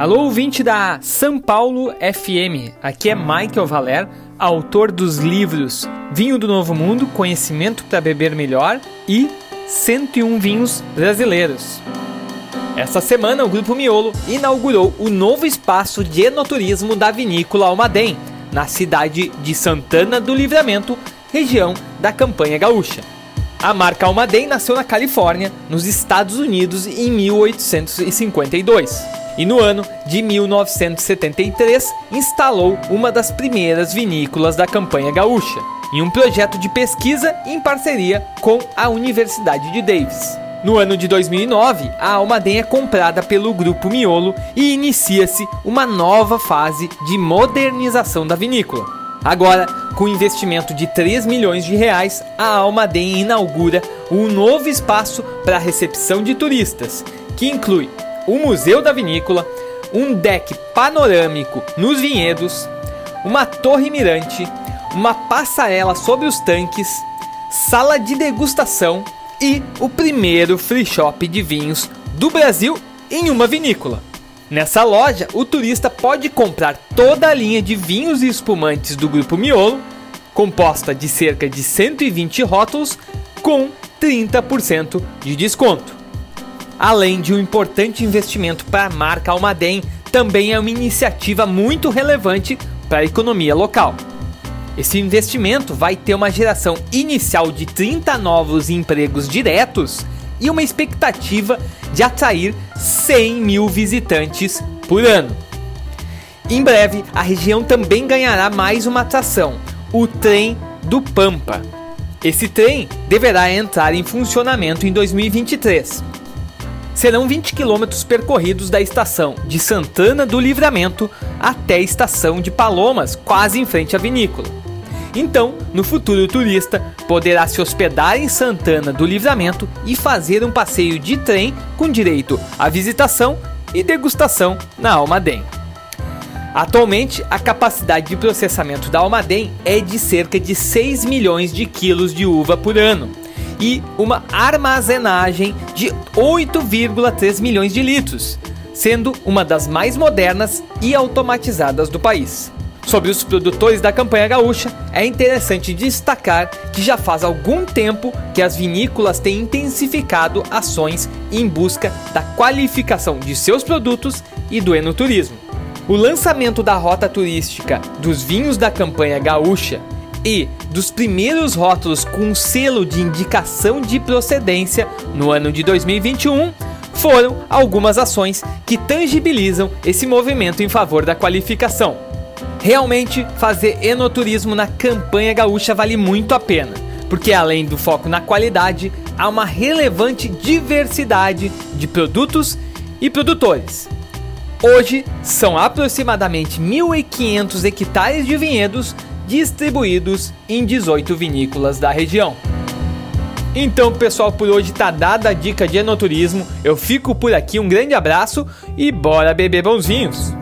Alô, ouvinte da São Paulo FM. Aqui é Michael Valer, autor dos livros Vinho do Novo Mundo, Conhecimento para Beber Melhor e 101 Vinhos Brasileiros. Esta semana, o Grupo Miolo inaugurou o novo espaço de enoturismo da vinícola Almaden, na cidade de Santana do Livramento, região da Campanha Gaúcha. A marca Almaden nasceu na Califórnia, nos Estados Unidos, em 1852 e no ano de 1973 instalou uma das primeiras vinícolas da campanha gaúcha, em um projeto de pesquisa em parceria com a Universidade de Davis. No ano de 2009, a Almaden é comprada pelo Grupo Miolo e inicia-se uma nova fase de modernização da vinícola. Agora, com investimento de 3 milhões de reais, a Almaden inaugura um novo espaço para recepção de turistas, que inclui o Museu da Vinícola, um deck panorâmico nos vinhedos, uma torre mirante, uma passarela sobre os tanques, sala de degustação e o primeiro free shop de vinhos do Brasil em uma vinícola. Nessa loja, o turista pode comprar toda a linha de vinhos e espumantes do Grupo Miolo, composta de cerca de 120 rótulos, com 30% de desconto além de um importante investimento para a marca Almaden, também é uma iniciativa muito relevante para a economia local. Esse investimento vai ter uma geração inicial de 30 novos empregos diretos e uma expectativa de atrair 100 mil visitantes por ano. Em breve, a região também ganhará mais uma atração, o Trem do Pampa. Esse trem deverá entrar em funcionamento em 2023 serão 20 quilômetros percorridos da estação de Santana do Livramento até a estação de Palomas, quase em frente à vinícola. Então, no futuro, o turista poderá se hospedar em Santana do Livramento e fazer um passeio de trem com direito à visitação e degustação na Almaden. Atualmente, a capacidade de processamento da Almaden é de cerca de 6 milhões de quilos de uva por ano e uma armazenagem de 8,3 milhões de litros, sendo uma das mais modernas e automatizadas do país. Sobre os produtores da campanha gaúcha, é interessante destacar que já faz algum tempo que as vinícolas têm intensificado ações em busca da qualificação de seus produtos e do enoturismo. O lançamento da rota turística dos vinhos da campanha gaúcha e dos primeiros rótulos com selo de indicação de procedência no ano de 2021 foram algumas ações que tangibilizam esse movimento em favor da qualificação. Realmente, fazer enoturismo na campanha gaúcha vale muito a pena, porque além do foco na qualidade, há uma relevante diversidade de produtos e produtores. Hoje, são aproximadamente 1.500 hectares de vinhedos distribuídos em 18 vinícolas da região. Então, pessoal, por hoje tá dada a dica de enoturismo. Eu fico por aqui, um grande abraço e bora beber bonzinhos!